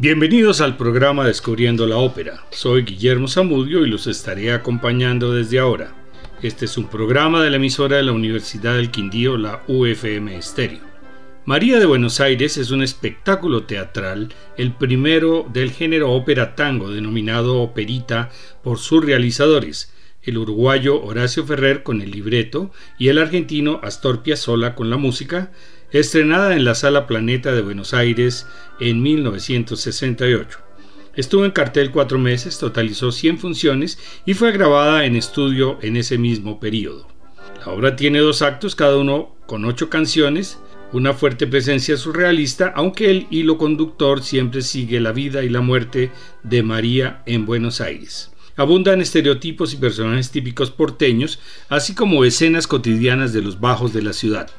Bienvenidos al programa Descubriendo la Ópera. Soy Guillermo Zamudio y los estaré acompañando desde ahora. Este es un programa de la emisora de la Universidad del Quindío, la UFM Estéreo. María de Buenos Aires es un espectáculo teatral, el primero del género ópera tango, denominado operita por sus realizadores, el uruguayo Horacio Ferrer con el libreto y el argentino Astor Piazzolla con la música, estrenada en la Sala Planeta de Buenos Aires en 1968. Estuvo en cartel cuatro meses, totalizó 100 funciones y fue grabada en estudio en ese mismo periodo. La obra tiene dos actos, cada uno con ocho canciones, una fuerte presencia surrealista, aunque el hilo conductor siempre sigue la vida y la muerte de María en Buenos Aires. Abundan estereotipos y personajes típicos porteños, así como escenas cotidianas de los bajos de la ciudad.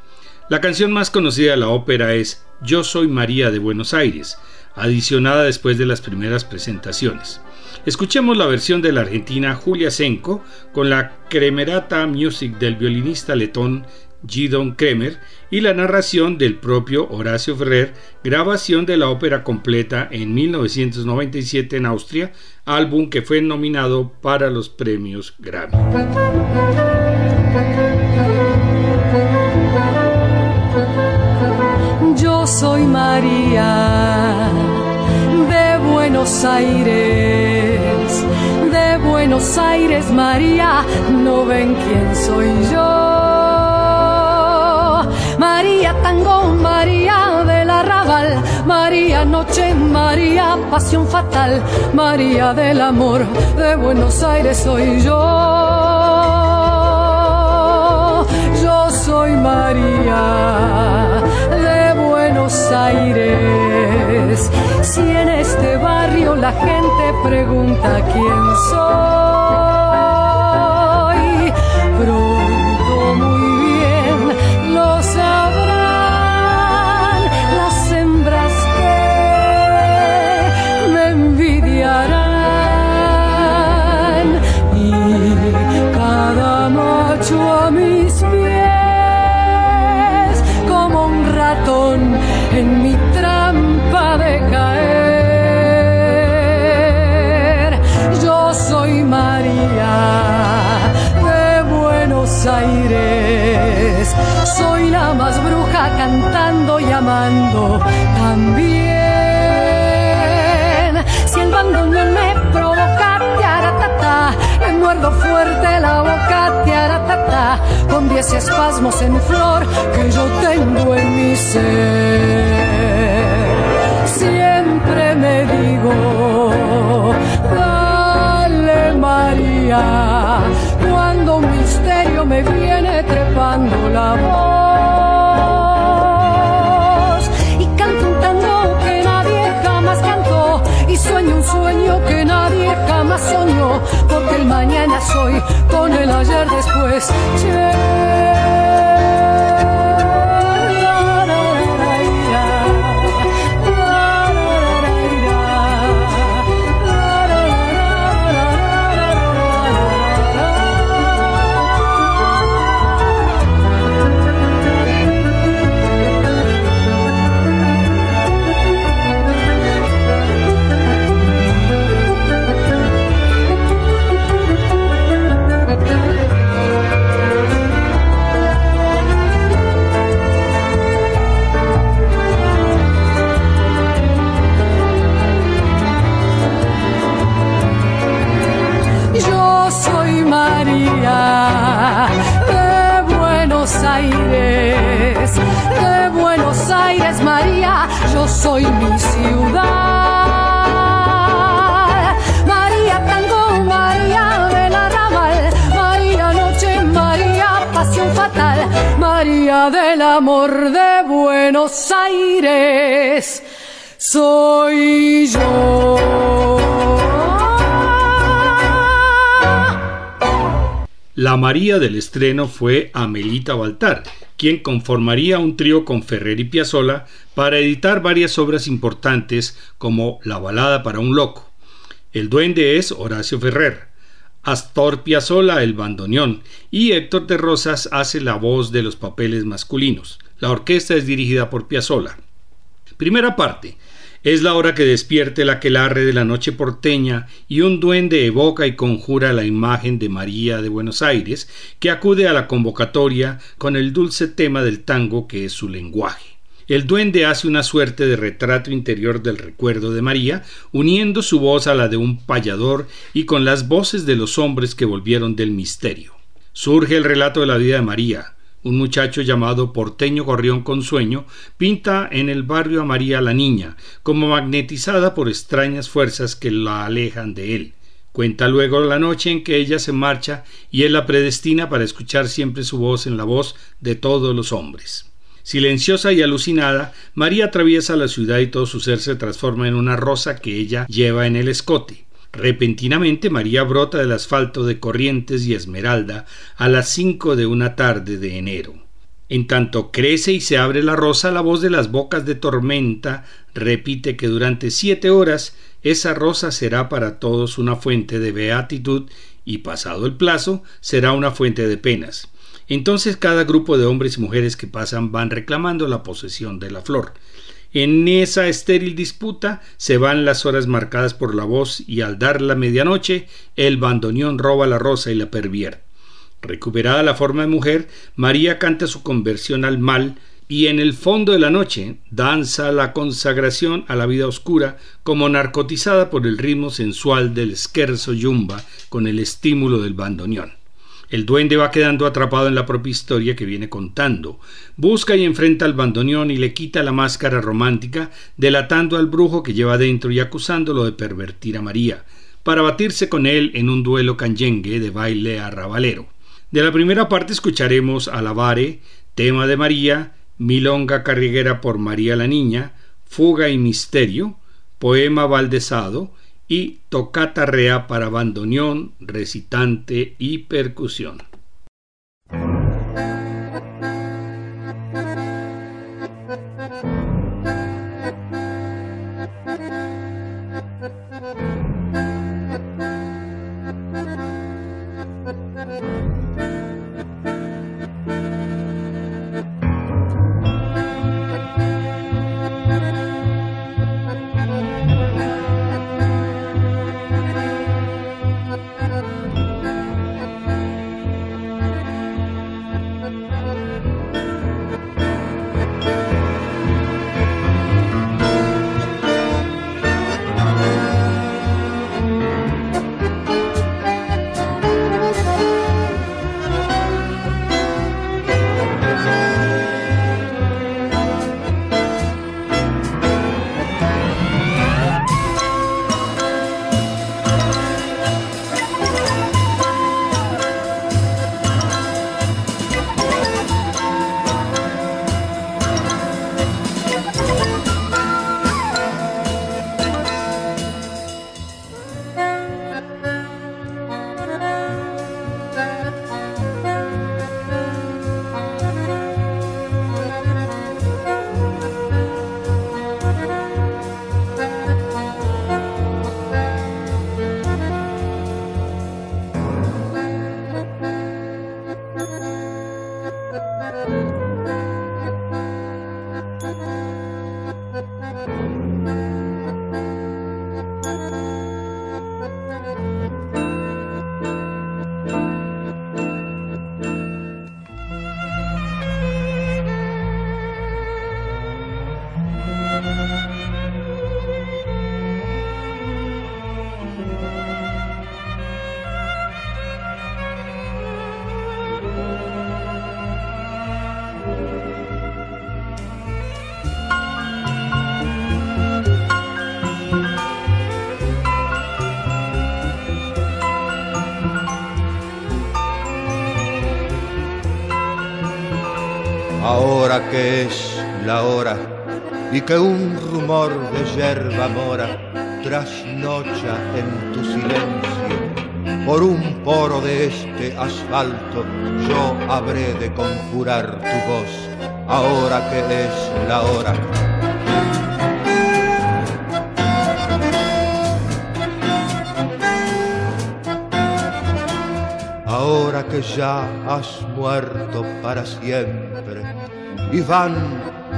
La canción más conocida de la ópera es Yo soy María de Buenos Aires, adicionada después de las primeras presentaciones. Escuchemos la versión de la argentina Julia Senko con la Cremerata Music del violinista letón Gidon Kremer y la narración del propio Horacio Ferrer, grabación de la ópera completa en 1997 en Austria, álbum que fue nominado para los premios Grammy. Soy María de Buenos Aires, de Buenos Aires María, no ven quién soy yo. María Tango, María del Arrabal, María Noche, María Pasión Fatal, María del Amor, de Buenos Aires soy yo. Yo soy María Buenos Aires. Si en este barrio la gente pregunta quién soy, soy la más bruja cantando y amando también. Si el bandoneón me provoca, tiaratata, me muerdo fuerte la boca, tiaratata, con diez espasmos en flor que yo tengo en mi ser. Siempre me digo, dale María, cuando un misterio me viene trepando la mañana soy con el ayer después. Del estreno fue Amelita Baltar, quien conformaría un trío con Ferrer y Piazzolla para editar varias obras importantes como La balada para un loco. El duende es Horacio Ferrer, Astor Piazzolla el bandoneón y Héctor de Rosas hace la voz de los papeles masculinos. La orquesta es dirigida por Piazzolla. Primera parte. Es la hora que despierte la aquelarre de la noche porteña y un duende evoca y conjura la imagen de María de Buenos Aires, que acude a la convocatoria con el dulce tema del tango que es su lenguaje. El duende hace una suerte de retrato interior del recuerdo de María, uniendo su voz a la de un payador y con las voces de los hombres que volvieron del misterio. Surge el relato de la vida de María, un muchacho llamado Porteño Gorrión con Sueño pinta en el barrio a María la niña, como magnetizada por extrañas fuerzas que la alejan de él. Cuenta luego la noche en que ella se marcha y él la predestina para escuchar siempre su voz en la voz de todos los hombres. Silenciosa y alucinada, María atraviesa la ciudad y todo su ser se transforma en una rosa que ella lleva en el escote. Repentinamente María brota del asfalto de Corrientes y Esmeralda a las cinco de una tarde de enero. En tanto crece y se abre la rosa, la voz de las bocas de tormenta repite que durante siete horas esa rosa será para todos una fuente de beatitud y pasado el plazo será una fuente de penas. Entonces cada grupo de hombres y mujeres que pasan van reclamando la posesión de la flor. En esa estéril disputa se van las horas marcadas por la voz y al dar la medianoche el bandoneón roba la rosa y la pervierte. Recuperada la forma de mujer, María canta su conversión al mal y en el fondo de la noche danza la consagración a la vida oscura como narcotizada por el ritmo sensual del scherzo yumba con el estímulo del bandoneón. El duende va quedando atrapado en la propia historia que viene contando. Busca y enfrenta al bandoneón y le quita la máscara romántica, delatando al brujo que lleva dentro y acusándolo de pervertir a María, para batirse con él en un duelo canyengue de baile arrabalero. De la primera parte escucharemos Alabare, tema de María, Milonga carriguera por María la Niña, Fuga y Misterio, poema baldesado, y tocata rea para bandoneón, recitante y percusión. Ahora que es la hora y que un rumor de yerba mora trasnocha en tu silencio. Por un poro de este asfalto yo habré de conjurar tu voz, ahora que es la hora. Ahora que ya has muerto para siempre y van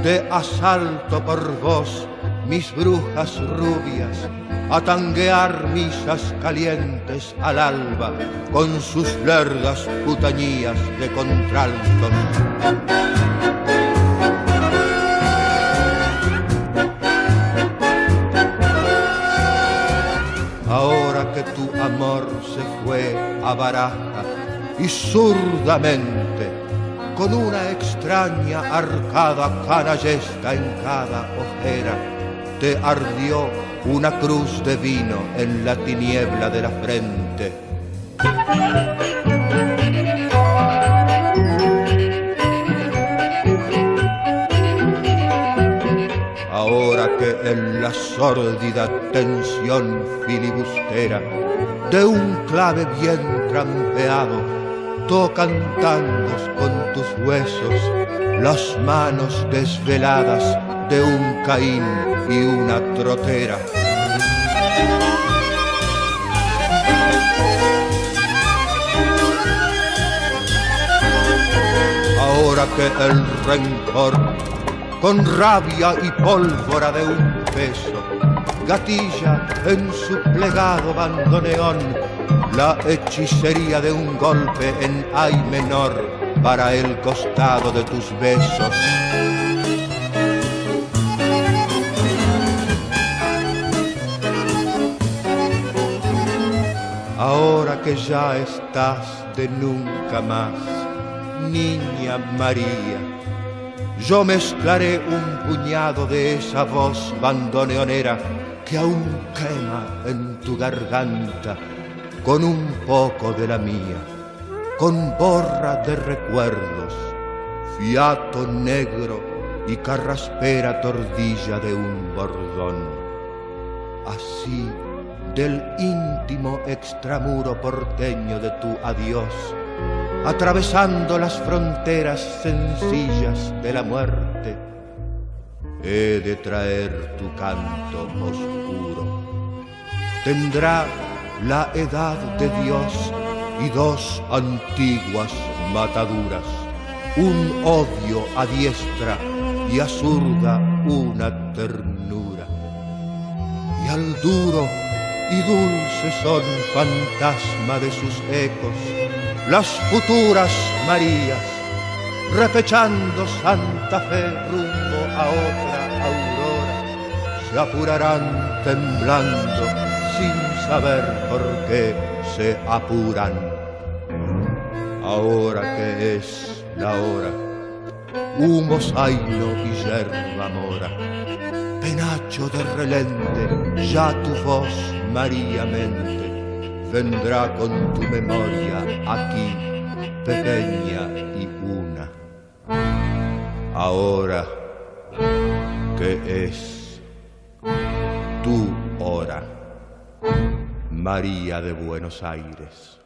de asalto por vos mis brujas rubias, a tanguear misas calientes al alba con sus largas putañías de contraltos. Ahora que tu amor se fue a baraja y zurdamente, con una extraña arcada canallesca en cada ojera, te ardió una cruz de vino en la tiniebla de la frente. Ahora que en la sórdida tensión filibustera de un clave bien trampeado tocan tangos con tus huesos las manos desveladas de un Caín y una trotera. Ahora que el rencor, con rabia y pólvora de un peso, gatilla en su plegado bandoneón la hechicería de un golpe en ay menor para el costado de tus besos. Ahora que ya estás de nunca más, niña María, yo mezclaré un puñado de esa voz bandoneonera que aún quema en tu garganta con un poco de la mía, con borra de recuerdos, fiato negro y carraspera tordilla de un bordón. Así del íntimo extramuro porteño de tu adiós, atravesando las fronteras sencillas de la muerte, he de traer tu canto oscuro. Tendrá la edad de Dios y dos antiguas mataduras, un odio a diestra y a zurda una ternura. Y al duro y dulce son fantasma de sus ecos las futuras Marías, repechando Santa Fe rumbo a otra aurora, se apurarán temblando sin saber por qué se apuran. Ahora que es la hora, humo zaino y yerba mora, penacho de relente, ya tu voz María mente vendrá con tu memoria aquí, pequeña y una. Ahora que es María de Buenos Aires.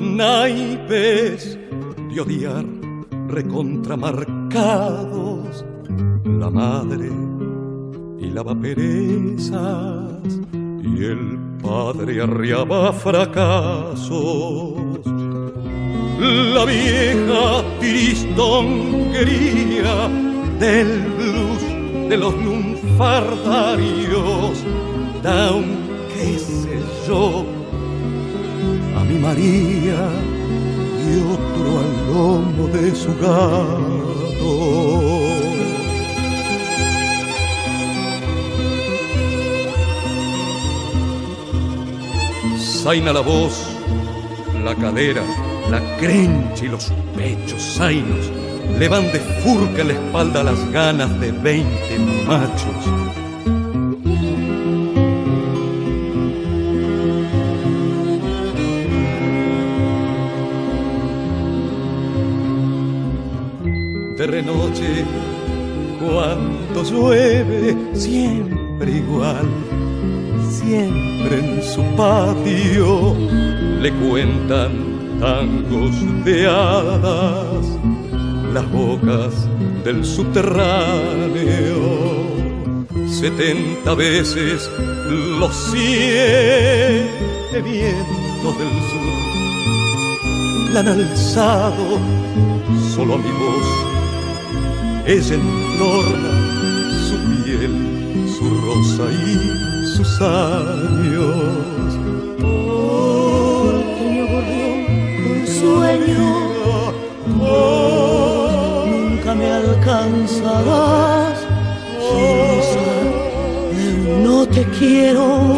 Naipes de odiar recontramarcados. La madre y la perezas y el padre arriaba fracasos. La vieja tristonguería del blues de los lunfardarios da un qué sé yo María y otro al lomo de su gato. Zaina la voz, la cadera, la crencha y los pechos zainos le van de furca en la espalda las ganas de veinte machos. Siempre igual, siempre en su patio le cuentan tangos de hadas las bocas del subterráneo. Setenta veces los siete vientos del sur la han alzado, solo a mi voz ella entorna su rosa y sus años. Oh, pequeño gorrión, un sueño. Oh, me alcanzarás. no te quiero,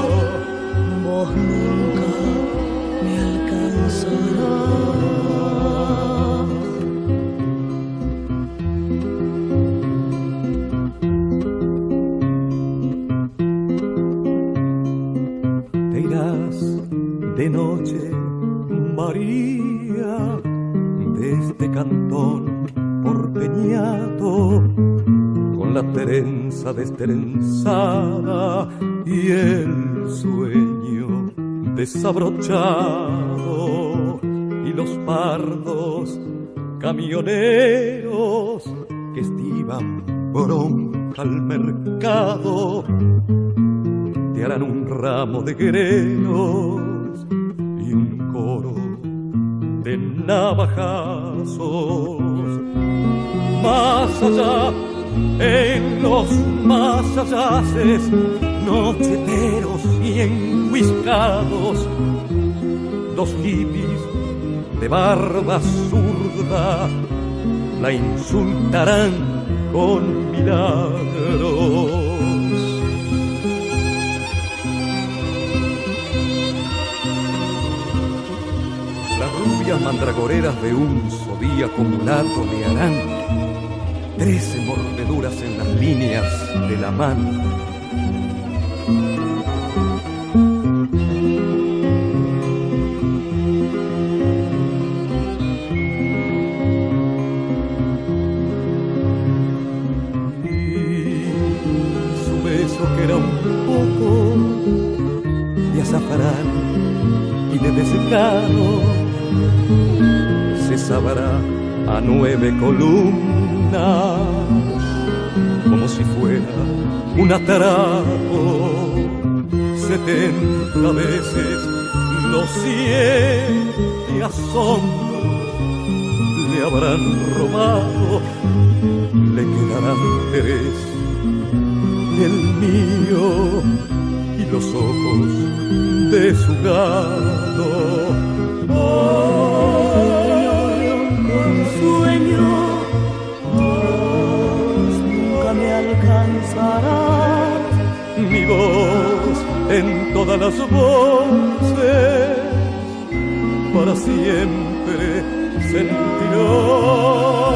este cantón con la trenza destrenzada y el sueño desabrochado y los pardos camioneros que estiban bronca al mercado te harán un ramo de grenos y un coro navajazos más allá, en los más allaces, nocheteros y enhuiscados, dos hippies de barba zurda la insultarán con milagros. Las rubias mandragoreras de un zodíaco mulato le harán trece mordeduras en las líneas de la mano. A nueve columnas como si fuera un atrapo. Setenta veces los siete asombros le habrán robado, le quedarán tres el mío y los ojos de su gato. Todas las voces, para siempre sentirá.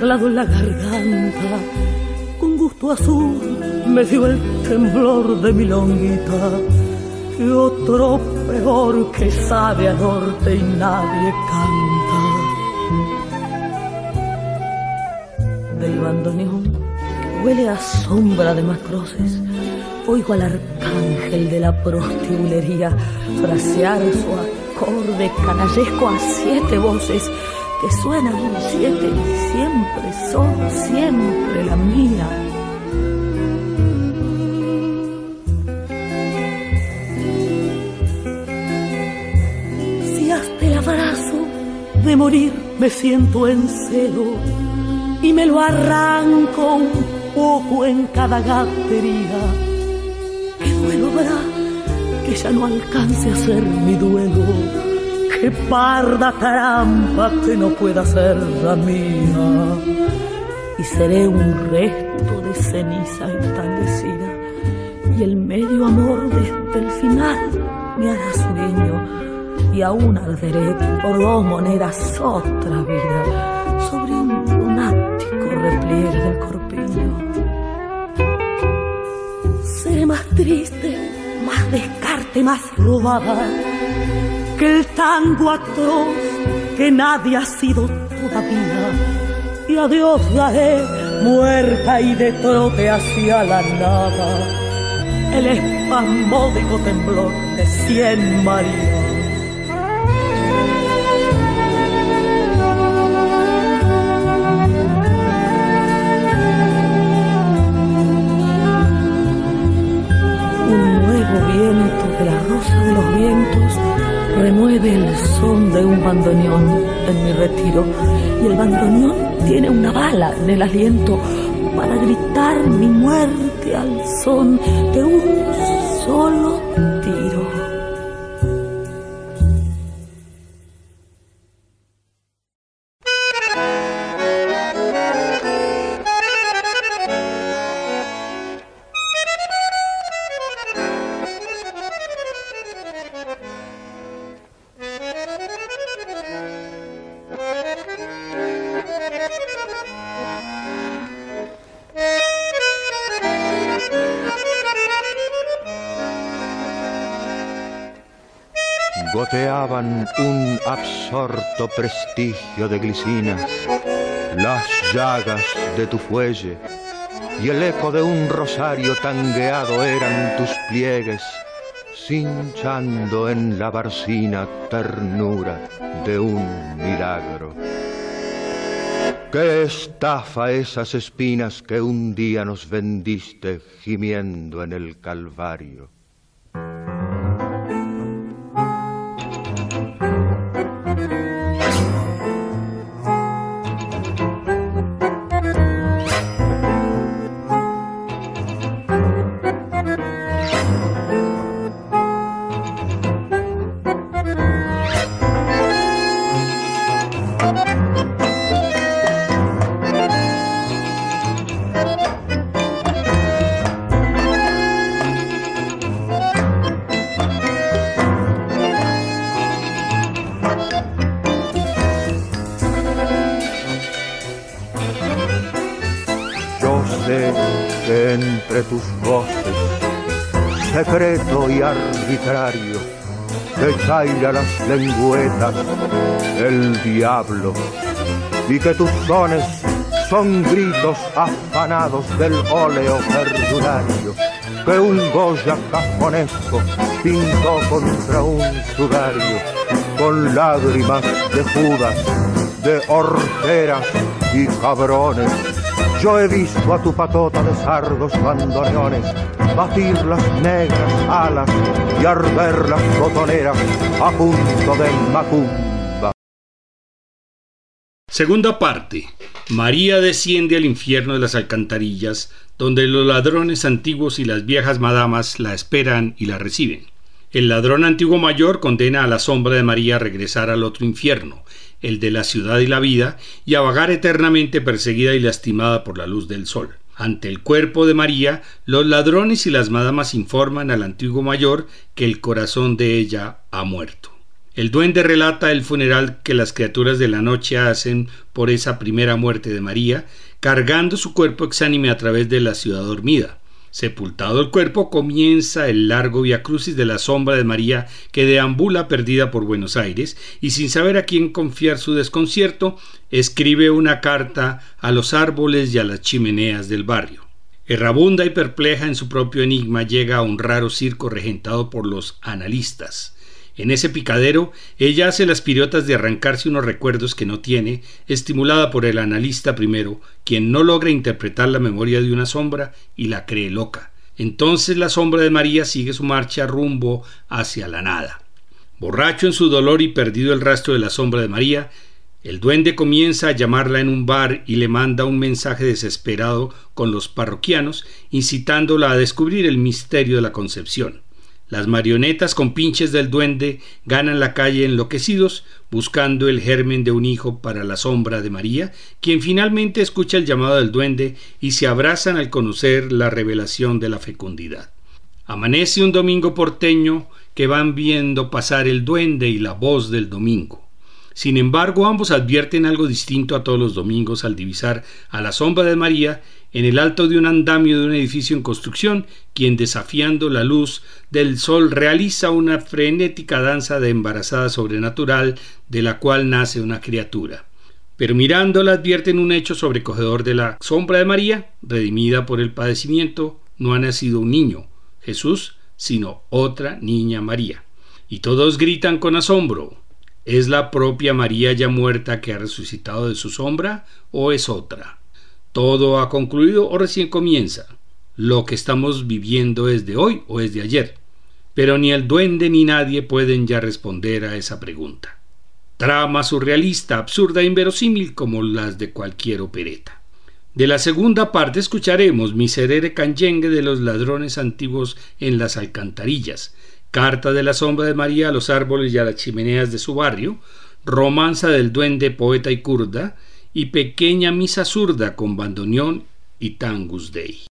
En la garganta. Con gusto azul me dio el temblor de mi longuita. Y otro peor que sabe a norte y nadie canta. Del bandoneón huele a sombra de macroces. Oigo al arcángel de la prostibulería frasear su acorde canallesco a siete voces que suenan siete y siempre son siempre la mía. Si hasta el abrazo de morir me siento en celo y me lo arranco un poco en cada gatería, ¿qué duelo habrá que ya no alcance a ser mi duelo? Qué parda trampa que no pueda ser la mía. Y seré un resto de ceniza establecida y el medio amor desde el final me hará sueño y aún arderé por dos monedas otra vida sobre un lunático repliegue del corpiño. Seré más triste, más descarte, más robada que el tango atroz que nadie ha sido todavía. Y a Dios daré muerta y de trote hacia la nada, el espasmódico temblor de cien marías. Un nuevo viento de la rosa de los vientos remueve el son de un bandoneón en mi retiro. Y el bandoneón tiene una bala en el aliento para gritar mi muerte al son de un solo absorto prestigio de glicinas, las llagas de tu fuelle y el eco de un rosario tangueado eran tus pliegues, cinchando en la barcina ternura de un milagro. Qué estafa esas espinas que un día nos vendiste gimiendo en el Calvario. Las lengüetas el diablo y que tus sones son gritos afanados del óleo perdurario que un Goya cajonesco pintó contra un sudario con lágrimas de Judas, de horteras y cabrones. Yo he visto a tu patota de sardos bandoneones batir las negras alas y arder las botoneras a punto de macumba. Segunda parte. María desciende al infierno de las alcantarillas, donde los ladrones antiguos y las viejas madamas la esperan y la reciben. El ladrón antiguo mayor condena a la sombra de María a regresar al otro infierno, el de la ciudad y la vida, y a vagar eternamente perseguida y lastimada por la luz del sol. Ante el cuerpo de María, los ladrones y las madamas informan al antiguo mayor que el corazón de ella ha muerto. El duende relata el funeral que las criaturas de la noche hacen por esa primera muerte de María, cargando su cuerpo exánime a través de la ciudad dormida. Sepultado el cuerpo, comienza el largo crucis de la sombra de María que deambula perdida por Buenos Aires y sin saber a quién confiar su desconcierto, escribe una carta a los árboles y a las chimeneas del barrio. Errabunda y perpleja en su propio enigma llega a un raro circo regentado por los analistas, en ese picadero, ella hace las piriotas de arrancarse unos recuerdos que no tiene, estimulada por el analista primero, quien no logra interpretar la memoria de una sombra y la cree loca. Entonces la sombra de María sigue su marcha rumbo hacia la nada. Borracho en su dolor y perdido el rastro de la sombra de María, el duende comienza a llamarla en un bar y le manda un mensaje desesperado con los parroquianos, incitándola a descubrir el misterio de la concepción. Las marionetas con pinches del duende ganan la calle enloquecidos, buscando el germen de un hijo para la sombra de María, quien finalmente escucha el llamado del duende y se abrazan al conocer la revelación de la fecundidad. Amanece un domingo porteño que van viendo pasar el duende y la voz del domingo. Sin embargo, ambos advierten algo distinto a todos los domingos al divisar a la sombra de María en el alto de un andamio de un edificio en construcción, quien desafiando la luz del sol realiza una frenética danza de embarazada sobrenatural de la cual nace una criatura. pero mirándola advierten un hecho sobrecogedor de la sombra de María, redimida por el padecimiento, no ha nacido un niño, Jesús, sino otra niña María. Y todos gritan con asombro, ¿es la propia María ya muerta que ha resucitado de su sombra o es otra? ¿Todo ha concluido o recién comienza? ¿Lo que estamos viviendo es de hoy o es de ayer? Pero ni el duende ni nadie pueden ya responder a esa pregunta trama surrealista, absurda e inverosímil como las de cualquier opereta. De la segunda parte escucharemos Miserere Canyengue de los ladrones antiguos en las alcantarillas, Carta de la sombra de María a los árboles y a las chimeneas de su barrio, Romanza del duende poeta y kurda y Pequeña misa zurda con bandoneón y tangus dei.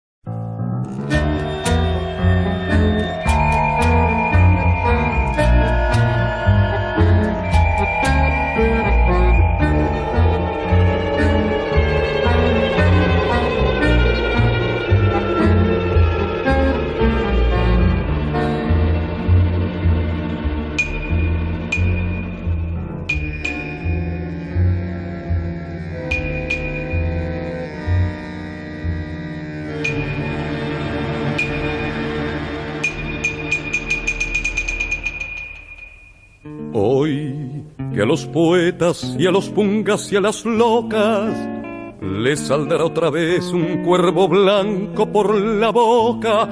Poetas y a los pungas y a las locas les saldrá otra vez un cuervo blanco por la boca.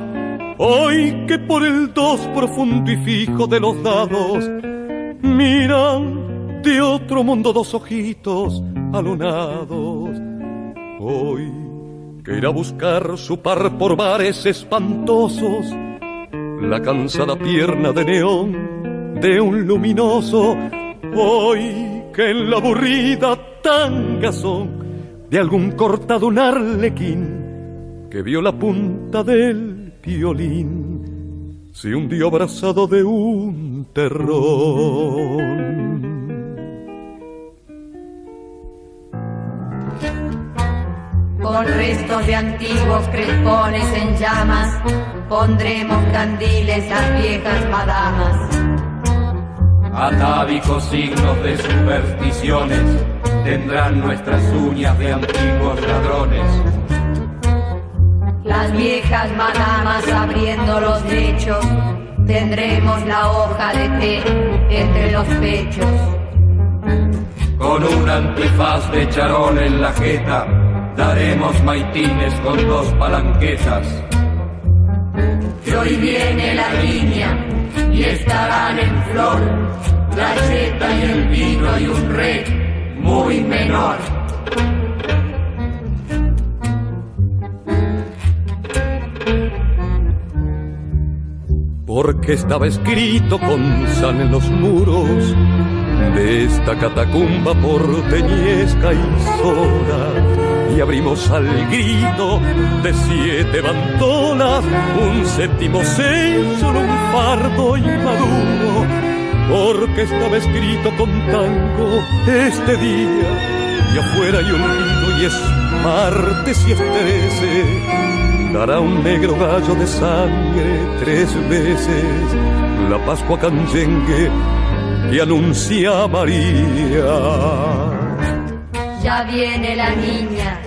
Hoy que por el dos profundo y fijo de los dados miran de otro mundo dos ojitos alunados. Hoy que irá a buscar su par por bares espantosos, la cansada pierna de neón de un luminoso Hoy que en la aburrida tangazón de algún cortado un arlequín que vio la punta del violín se hundió abrazado de un terror. Con restos de antiguos crespones en llamas, pondremos candiles a viejas madamas atávicos signos de supersticiones tendrán nuestras uñas de antiguos ladrones. Las viejas madamas abriendo los lechos, tendremos la hoja de té entre los pechos. Con un antifaz de charón en la jeta, daremos maitines con dos palanquetas. Que hoy viene la línea y estarán en flor la seta y el vino y un rey muy menor. Porque estaba escrito con sal en los muros de esta catacumba porteñesca y sola y abrimos al grito de siete bandolas, un séptimo sello, un fardo inmaduro, porque estaba escrito con tango este día, y afuera hay un grito y es martes y es trece, dará un negro gallo de sangre tres veces, la Pascua canyengue que anuncia María. Ya viene la niña,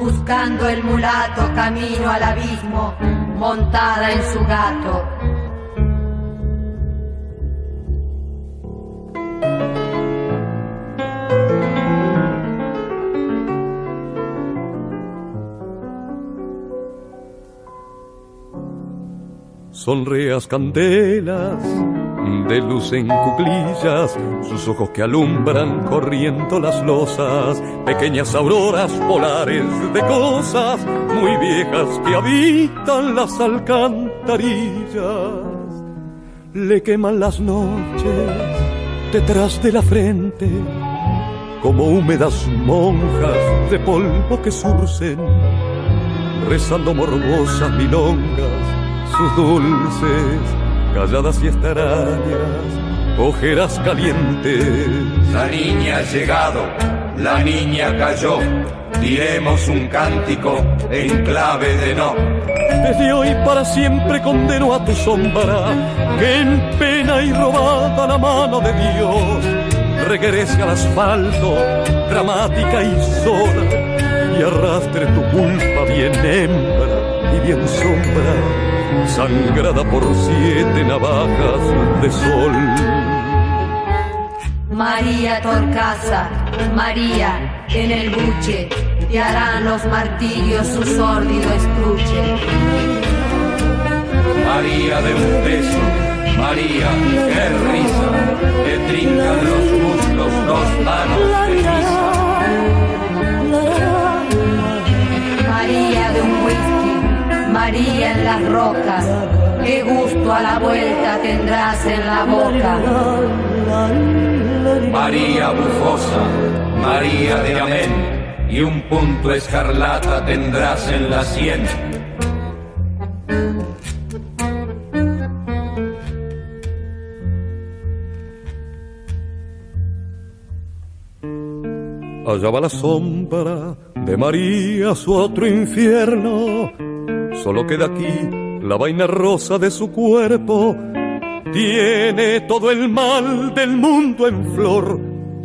buscando el mulato camino al abismo, montada en su gato. Sonreas candelas de luz en cuclillas, sus ojos que alumbran corriendo las losas, pequeñas auroras polares de cosas muy viejas que habitan las alcantarillas. Le queman las noches detrás de la frente como húmedas monjas de polvo que surcen, rezando morbosas milongas sus dulces calladas y extrañas, ojeras calientes. La niña ha llegado, la niña cayó, diremos un cántico en clave de no. Desde hoy para siempre condeno a tu sombra, que en pena y robada la mano de Dios regrese al asfalto, dramática y sola, y arrastre tu culpa bien hembra y bien sombra, sangrada por siete navajas de sol. María Torcaza, María en el buche, te harán los martillos su sórdido estuche. María de un beso María, qué risa, te trincan los muslos dos manos de María en las rocas, qué gusto a la vuelta tendrás en la boca. María bufosa, María de amén, y un punto escarlata tendrás en la sien Allá va la sombra de María su otro infierno. Solo queda aquí la vaina rosa de su cuerpo. Tiene todo el mal del mundo en flor,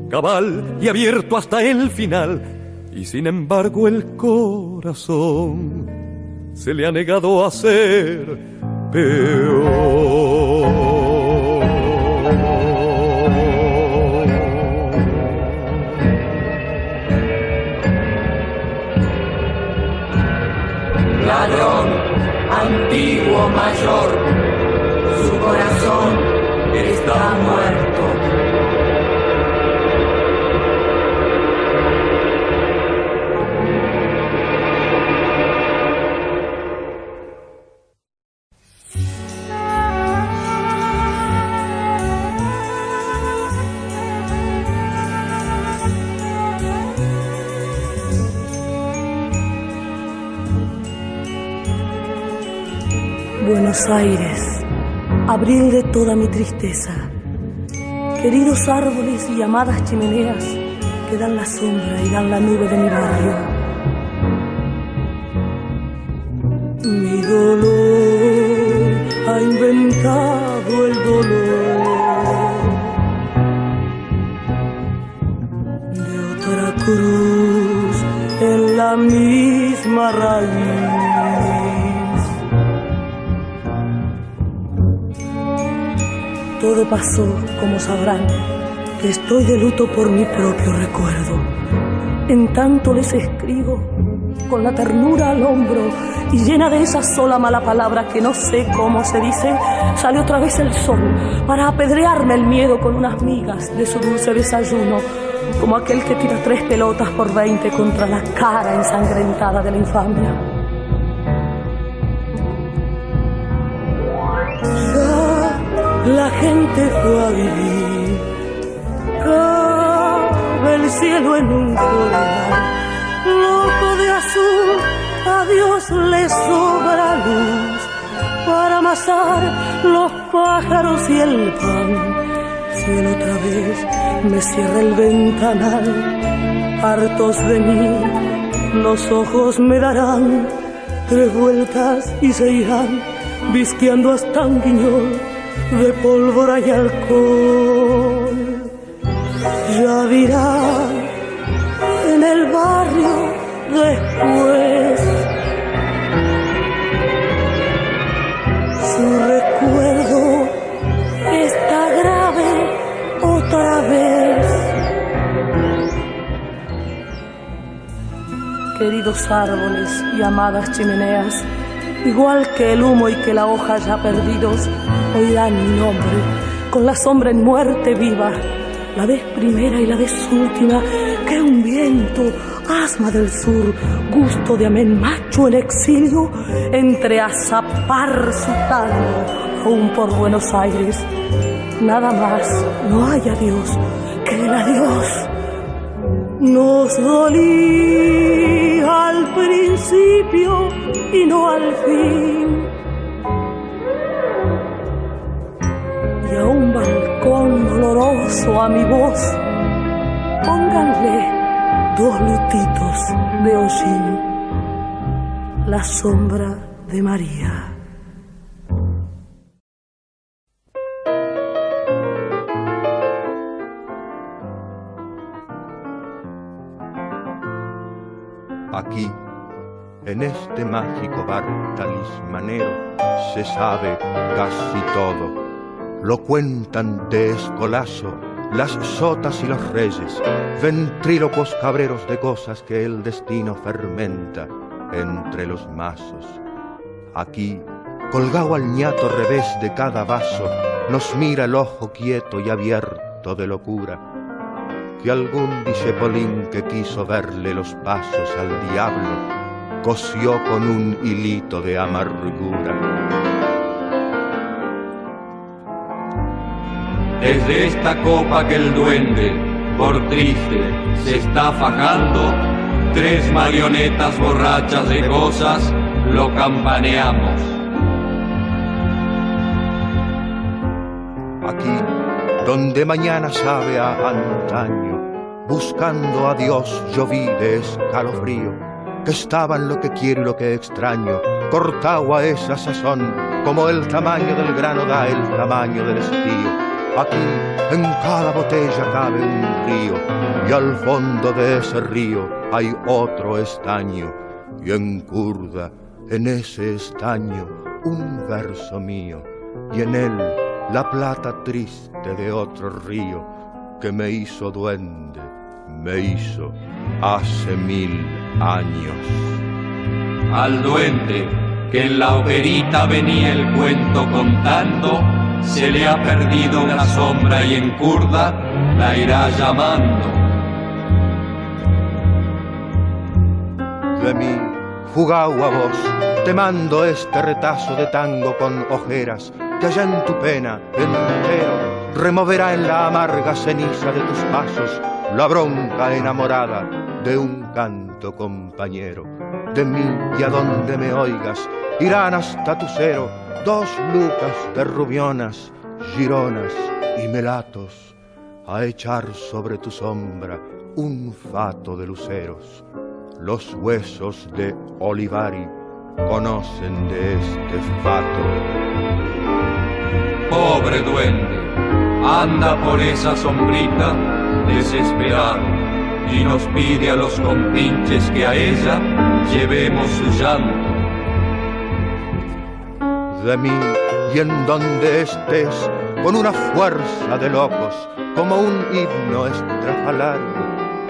cabal y abierto hasta el final. Y sin embargo el corazón se le ha negado a ser peor. Antiguo mayor, su corazón está muerto. Aires, abril de toda mi tristeza. Queridos árboles y amadas chimeneas que dan la sombra y dan la nube de mi barrio. Pasó, como sabrán, que estoy de luto por mi propio recuerdo. En tanto les escribo, con la ternura al hombro y llena de esa sola mala palabra que no sé cómo se dice, sale otra vez el sol para apedrearme el miedo con unas migas de su dulce desayuno, como aquel que tira tres pelotas por veinte contra la cara ensangrentada de la infamia. Gente a vivir. Cabe el cielo en un coral, loco de azul, a Dios le sobra luz para amasar los pájaros y el pan. Si él otra vez me cierra el ventanal, hartos de mí, los ojos me darán tres vueltas y se irán, visqueando hasta un guiñol de pólvora y alcohol. Dirá en el barrio después su recuerdo está grave otra vez. Queridos árboles y amadas chimeneas, igual que el humo y que la hoja ya perdidos, oirán mi nombre con la sombra en muerte viva, la vez primera y la vez última que un viento, asma del sur, gusto de amén macho en exilio, entre a zapar su tango aún por Buenos Aires. Nada más, no hay adiós que el adiós. Nos dolía al principio y no al fin y a un balcón doloroso a mi voz, pónganle dos lutitos de hollín, la sombra de María. En este mágico bar talismanero, se sabe casi todo. Lo cuentan de escolazo las sotas y los reyes, ventrílocos cabreros de cosas que el destino fermenta entre los mazos. Aquí, colgado al ñato revés de cada vaso, nos mira el ojo quieto y abierto de locura, que algún disepolín que quiso verle los pasos al diablo cosió con un hilito de amargura. Desde esta copa que el duende, por triste, se está fajando, tres marionetas borrachas de cosas lo campaneamos. Aquí, donde mañana sabe a antaño, buscando a Dios yo vi de escalofrío que estaba en lo que quiero y lo que extraño, cortado a esa sazón, como el tamaño del grano da el tamaño del estío. Aquí en cada botella cabe un río, y al fondo de ese río hay otro estaño, y en curda, en ese estaño, un verso mío, y en él la plata triste de otro río que me hizo duende, me hizo hace mil años. Al duende que en la hoguerita venía el cuento contando, se le ha perdido la sombra y en curda la irá llamando. De mí, jugao a vos, te mando este retazo de tango con ojeras, que allá en tu pena, entero, removerá en la amarga ceniza de tus pasos la bronca enamorada de un canto compañero. De mí y a donde me oigas, irán hasta tu cero dos lucas de rubionas, gironas y melatos, a echar sobre tu sombra un fato de luceros. Los huesos de Olivari conocen de este fato. Pobre duende, anda por esa sombrita desesperado y nos pide a los compinches que a ella llevemos su llanto. De mí y en donde estés, con una fuerza de locos, como un himno estrafalario,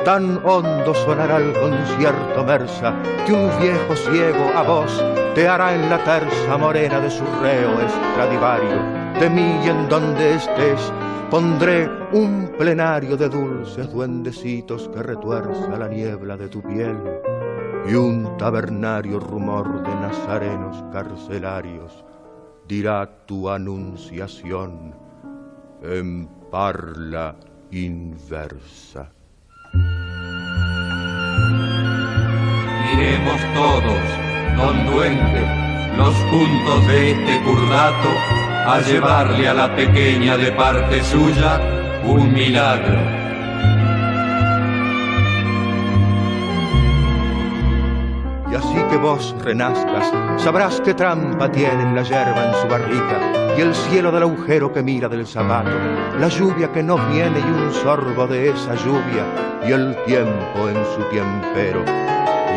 tan hondo sonará el concierto mersa que un viejo ciego a vos te hará en la terza morena de su reo extradivario. De mí y en donde estés, Pondré un plenario de dulces duendecitos que retuerza la niebla de tu piel y un tabernario rumor de nazarenos carcelarios dirá tu anunciación en parla inversa. Iremos todos, don duende, los puntos de este curdato a llevarle a la pequeña de parte suya un milagro. Y así que vos renazcas, sabrás qué trampa tiene la yerba en su barrica y el cielo del agujero que mira del zapato, la lluvia que no viene y un sorbo de esa lluvia y el tiempo en su tiempero.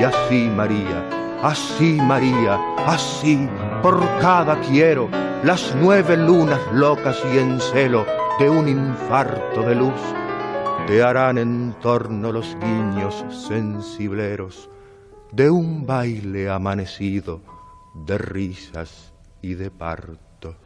Y así María, así María, así por cada quiero las nueve lunas locas y en celo de un infarto de luz, te harán en torno los guiños sensibleros de un baile amanecido de risas y de partos.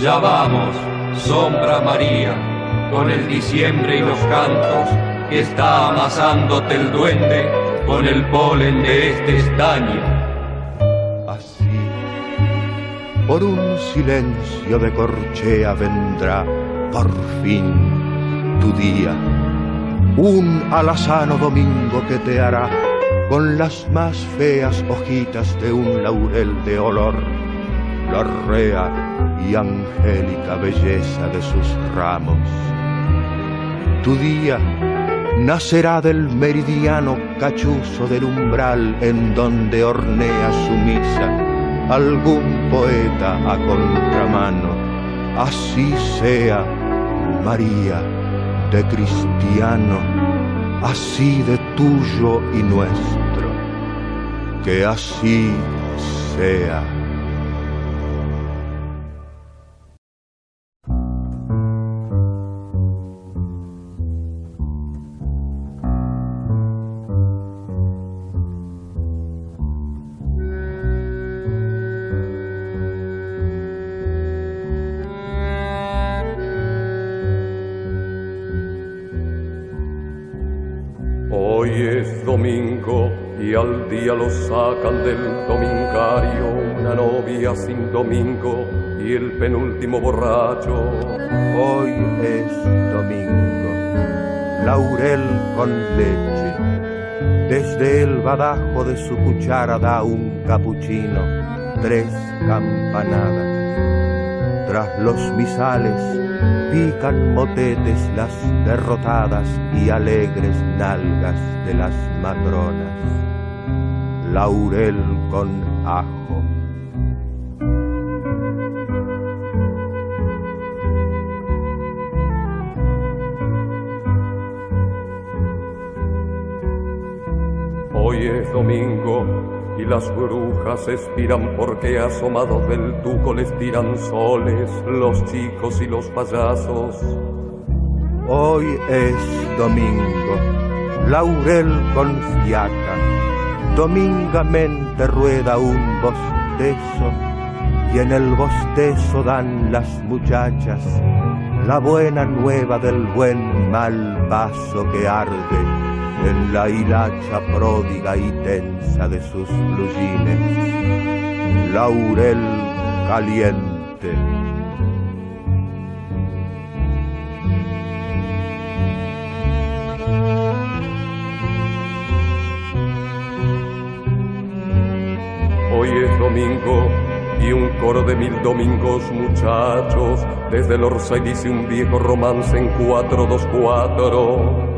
Ya vamos, sombra María, con el diciembre y los cantos que está amasándote el duende con el polen de este estaño. Así, por un silencio de corchea vendrá por fin tu día, un alazano domingo que te hará con las más feas hojitas de un laurel de olor, la rea y angélica belleza de sus ramos. Tu día nacerá del meridiano cachuzo del umbral en donde hornea su misa algún poeta a contramano. Así sea, María, de cristiano, así de tuyo y nuestro, que así sea. Día lo sacan del domingario una novia sin domingo y el penúltimo borracho. Hoy es domingo, laurel con leche. Desde el badajo de su cuchara da un capuchino, tres campanadas. Tras los misales pican motetes las derrotadas y alegres nalgas de las matronas laurel con ajo. Hoy es domingo y las brujas expiran porque asomados del tuco les tiran soles los chicos y los payasos. Hoy es domingo, laurel con fiaca domingamente rueda un bostezo y en el bostezo dan las muchachas la buena nueva del buen mal vaso que arde en la hilacha pródiga y tensa de sus blujines. Laurel caliente domingo y un coro de mil domingos muchachos, desde el Orsay dice un viejo romance en 424.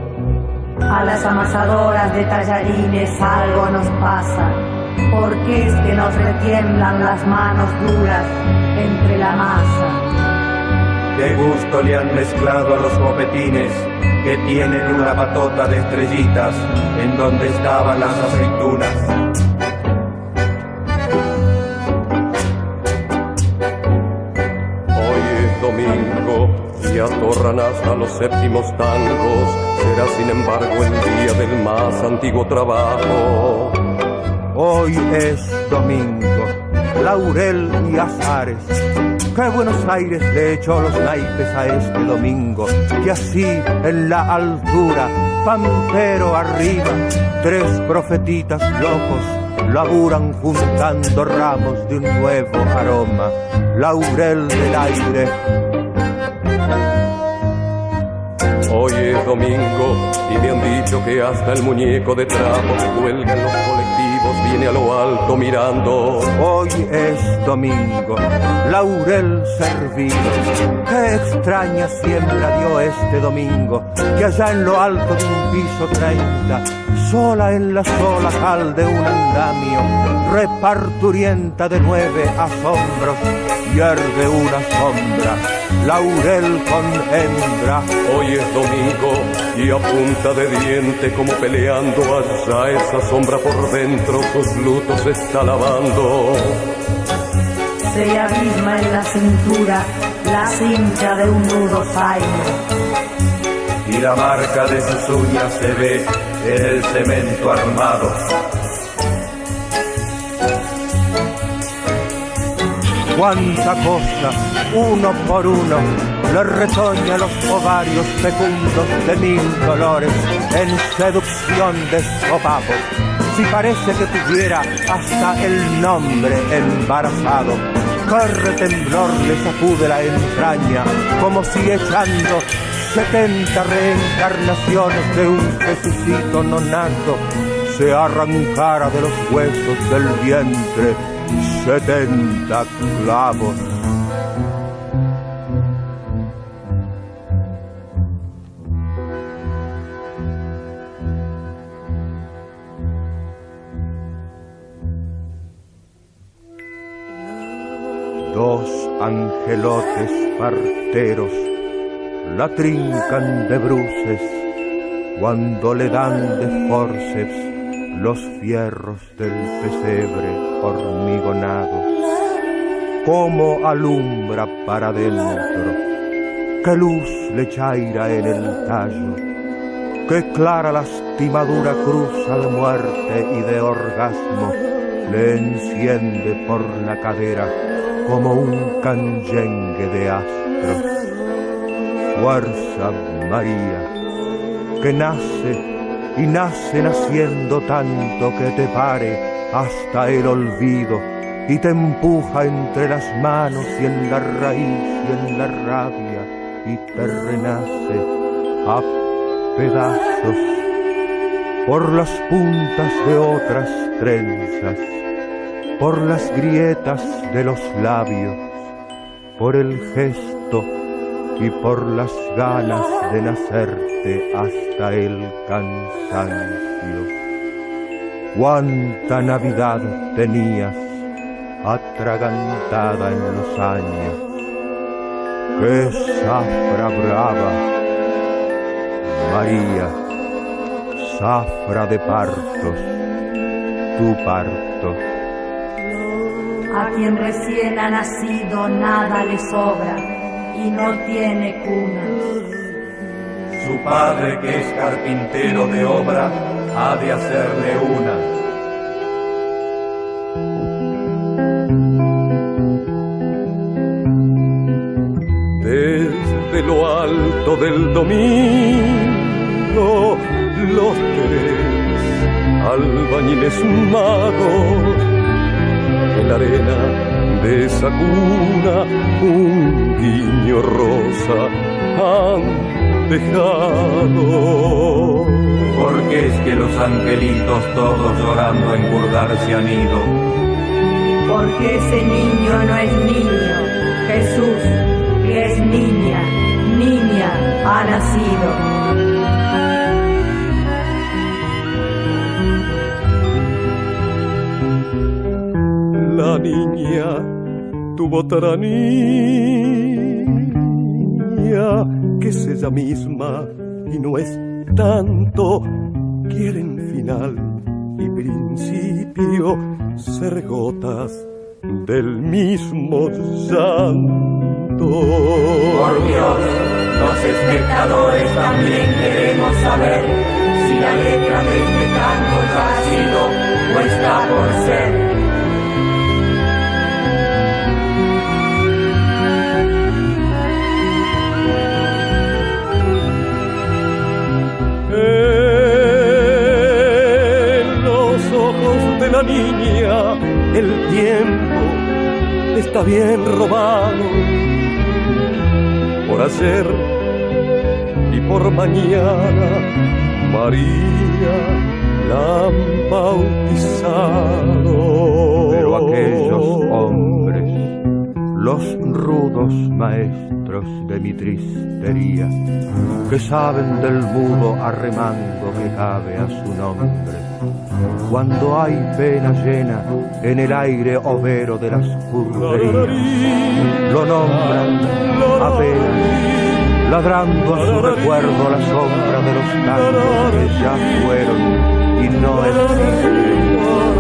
A las amasadoras de tallarines algo nos pasa, porque es que nos retiemblan las manos duras entre la masa. De gusto le han mezclado a los copetines que tienen una patota de estrellitas en donde estaban las aceitunas. Hasta los séptimos tangos, será sin embargo el día del más antiguo trabajo. Hoy es domingo, laurel y azares. Que Buenos Aires le echó los naipes a este domingo, que así en la altura, pampero arriba, tres profetitas locos laburan juntando ramos de un nuevo aroma, laurel del aire domingo y me han dicho que hasta el muñeco de trapo que cuelga en los colectivos viene a lo alto mirando. Hoy es domingo, laurel servido. Qué extraña siembra dio este domingo, que allá en lo alto de un piso treinta, sola en la sola cal de un andamio, reparturienta de nueve asombros, hierve una sombra laurel con hembra. Hoy es domingo y a punta de diente como peleando allá esa sombra por dentro sus lutos está lavando. Se abisma en la cintura la cincha de un nudo zaino. Y la marca de sus uñas se ve en el cemento armado. Cuánta cosa uno por uno, le retoña los ovarios fecundos de mil dolores en seducción de sopapos. Si parece que tuviera hasta el nombre embarazado, corre temblor le sacude la entraña, como si echando setenta reencarnaciones de un Jesucito nonato se arrancara de los huesos del vientre 70 clavos. Dos angelotes parteros la trincan de bruces cuando le dan de forceps los fierros del pesebre hormigonado. Cómo alumbra para dentro, qué luz le chaira en el tallo, qué clara lastimadura cruza de muerte y de orgasmo le enciende por la cadera como un canyengue de astros fuerza, María, que nace y nace naciendo tanto que te pare hasta el olvido y te empuja entre las manos y en la raíz y en la rabia y te renace a pedazos por las puntas de otras trenzas, por las grietas de los labios, por el gesto y por las ganas de hasta el cansancio. Cuánta Navidad tenías atragantada en los años. Qué zafra brava, María, zafra de partos, tu parto. A quien recién ha nacido nada le sobra y no tiene cuna. Su padre, que es carpintero de obra, ha de hacerle una. Desde lo alto del domingo, los tres albañiles magos en la arena de esa cuna un guiño rosa dejado. Porque es que los angelitos todos llorando encurdarse han ido. Porque ese niño no es niño, Jesús, que es niña, niña ha nacido. la niña tuvo otra niña que es ella misma y no es tanto. Quieren final y principio ser gotas del mismo llanto. Por Dios, los espectadores también queremos saber si la letra de este tango ha sido o está por ser. Está bien robado por ayer y por mañana. María la han bautizado. Pero aquellos hombres, los rudos maestros de mi tristería, que saben del mudo arremango que cabe a su nombre cuando hay pena llena en el aire overo de las curverías. Lo nombran apenas, ladrando a su recuerdo la sombra de los cantos que ya fueron y no existen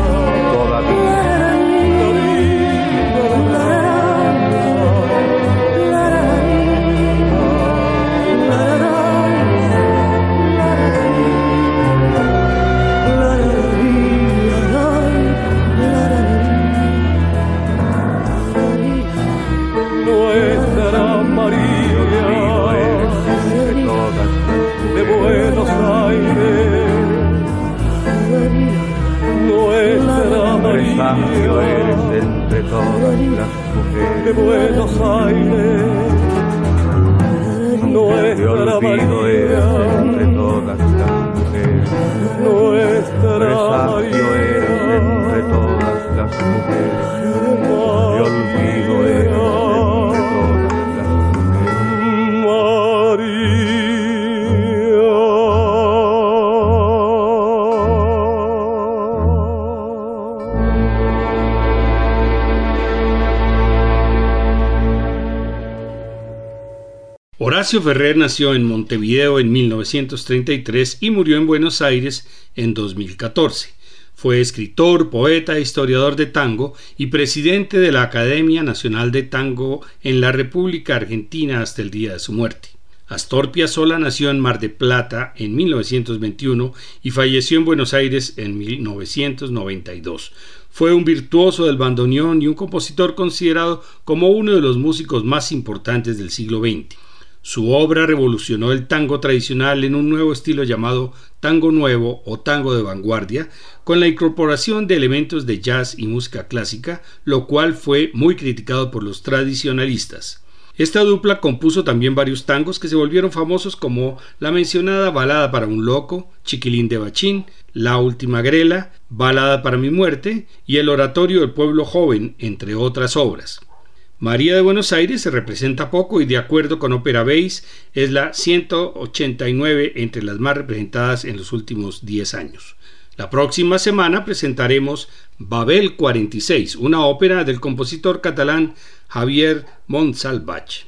entre todas las mujeres de Buenos Aires. Nuestra olvido eres entre todas las mujeres. Nuestra Presagio Ferrer nació en Montevideo en 1933 y murió en Buenos Aires en 2014. Fue escritor, poeta, historiador de tango y presidente de la Academia Nacional de Tango en la República Argentina hasta el día de su muerte. Astor Piazzolla nació en Mar de Plata en 1921 y falleció en Buenos Aires en 1992. Fue un virtuoso del bandoneón y un compositor considerado como uno de los músicos más importantes del siglo XX. Su obra revolucionó el tango tradicional en un nuevo estilo llamado tango nuevo o tango de vanguardia, con la incorporación de elementos de jazz y música clásica, lo cual fue muy criticado por los tradicionalistas. Esta dupla compuso también varios tangos que se volvieron famosos como la mencionada Balada para un Loco, Chiquilín de Bachín, La Última Grela, Balada para mi Muerte y El Oratorio del Pueblo Joven, entre otras obras. María de Buenos Aires se representa poco y de acuerdo con Opera Base es la 189 entre las más representadas en los últimos 10 años. La próxima semana presentaremos Babel 46, una ópera del compositor catalán Javier Montsalvach.